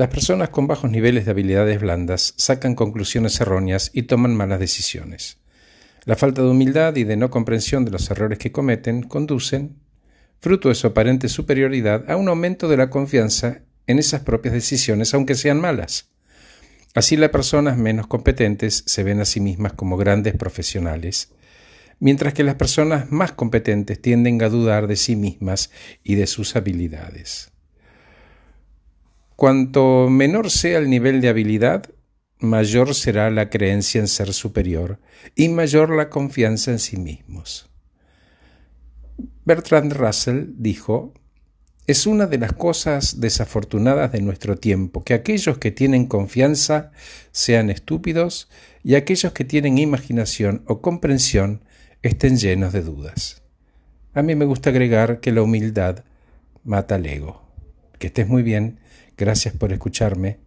Las personas con bajos niveles de habilidades blandas sacan conclusiones erróneas y toman malas decisiones. La falta de humildad y de no comprensión de los errores que cometen conducen, fruto de su aparente superioridad, a un aumento de la confianza en esas propias decisiones, aunque sean malas. Así las personas menos competentes se ven a sí mismas como grandes profesionales, mientras que las personas más competentes tienden a dudar de sí mismas y de sus habilidades. Cuanto menor sea el nivel de habilidad, mayor será la creencia en ser superior y mayor la confianza en sí mismos. Bertrand Russell dijo, es una de las cosas desafortunadas de nuestro tiempo que aquellos que tienen confianza sean estúpidos y aquellos que tienen imaginación o comprensión estén llenos de dudas. A mí me gusta agregar que la humildad mata al ego. Que estés muy bien. Gracias por escucharme